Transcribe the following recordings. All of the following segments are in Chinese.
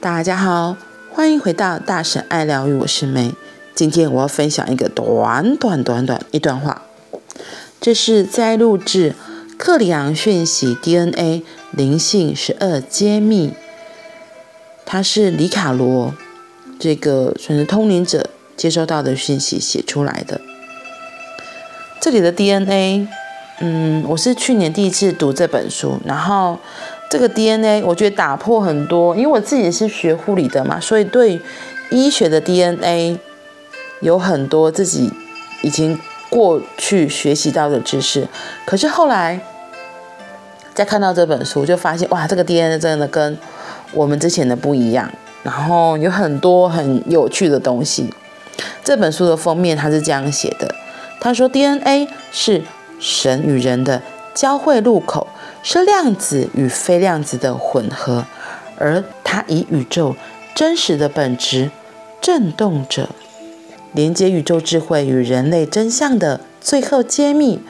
大家好，欢迎回到大婶爱疗愈，我是梅。今天我要分享一个短短短短一段话，这是摘录自克里昂讯息 DNA 灵性十二揭秘，它是里卡罗这个算是通灵者接收到的讯息写出来的。这里的 DNA，嗯，我是去年第一次读这本书，然后。这个 DNA 我觉得打破很多，因为我自己是学护理的嘛，所以对医学的 DNA 有很多自己已经过去学习到的知识。可是后来再看到这本书，就发现哇，这个 DNA 真的跟我们之前的不一样，然后有很多很有趣的东西。这本书的封面它是这样写的，他说 DNA 是神与人的交汇路口。是量子与非量子的混合，而它以宇宙真实的本质震动着，连接宇宙智慧与人类真相的最后揭秘。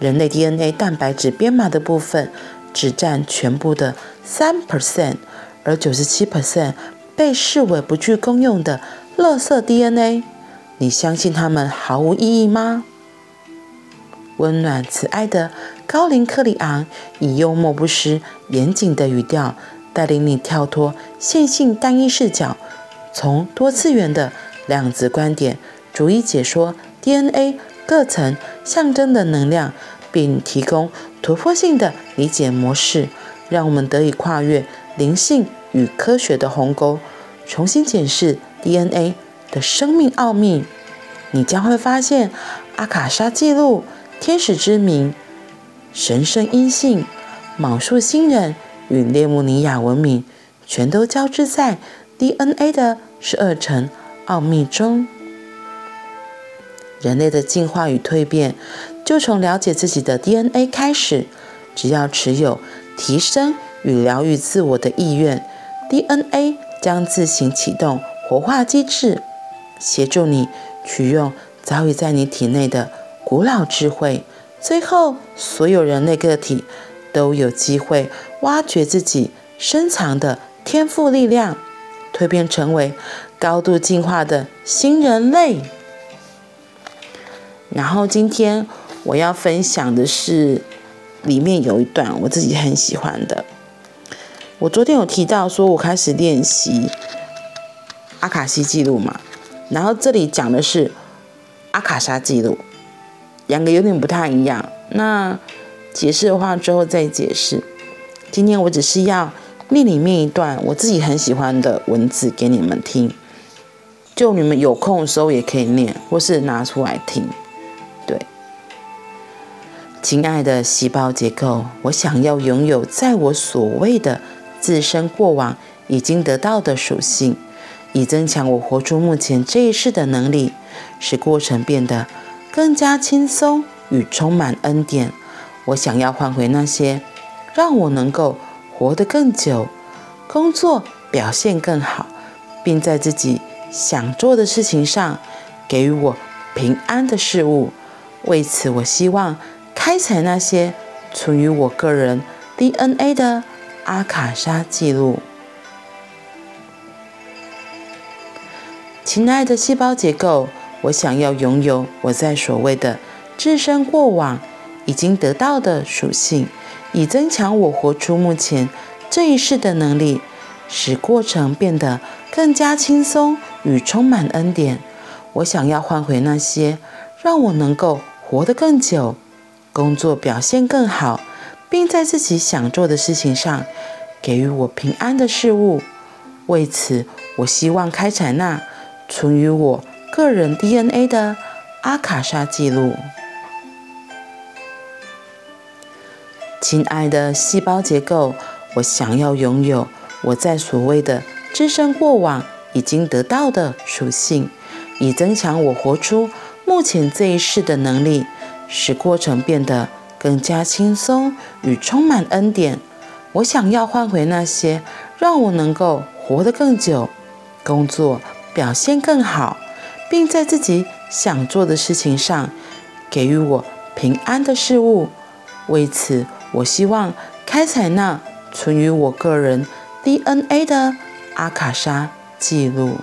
人类 DNA 蛋白质编码的部分只占全部的三 percent，而九十七 percent 被视为不具功用的垃圾 DNA。你相信它们毫无意义吗？温暖慈爱的高灵克里昂，以幽默不失、严谨的语调，带领你跳脱线性单一视角，从多次元的量子观点，逐一解说 DNA 各层象征的能量，并提供突破性的理解模式，让我们得以跨越灵性与科学的鸿沟，重新检视 DNA 的生命奥秘。你将会发现阿卡莎记录。天使之名、神圣阴性、蟒树星人与列姆尼亚文明，全都交织在 DNA 的十二层奥秘中。人类的进化与蜕变，就从了解自己的 DNA 开始。只要持有提升与疗愈自我的意愿，DNA 将自行启动活化机制，协助你取用早已在你体内的。古老智慧，最后所有人类个体都有机会挖掘自己深藏的天赋力量，蜕变成为高度进化的新人类。然后今天我要分享的是，里面有一段我自己很喜欢的。我昨天有提到说，我开始练习阿卡西记录嘛，然后这里讲的是阿卡莎记录。两个有点不太一样，那解释的话之后再解释。今天我只是要念里面一段我自己很喜欢的文字给你们听，就你们有空的时候也可以念，或是拿出来听。对，亲爱的细胞结构，我想要拥有在我所谓的自身过往已经得到的属性，以增强我活出目前这一世的能力，使过程变得。更加轻松与充满恩典。我想要换回那些让我能够活得更久、工作表现更好，并在自己想做的事情上给予我平安的事物。为此，我希望开采那些存于我个人 DNA 的阿卡莎记录。亲爱的细胞结构。我想要拥有我在所谓的自身过往已经得到的属性，以增强我活出目前这一世的能力，使过程变得更加轻松与充满恩典。我想要换回那些让我能够活得更久、工作表现更好，并在自己想做的事情上给予我平安的事物。为此，我希望开采那存于我。个人 DNA 的阿卡莎记录，亲爱的细胞结构，我想要拥有我在所谓的自身过往已经得到的属性，以增强我活出目前这一世的能力，使过程变得更加轻松与充满恩典。我想要换回那些让我能够活得更久、工作表现更好。并在自己想做的事情上给予我平安的事物。为此，我希望开采那存于我个人 DNA 的阿卡莎记录。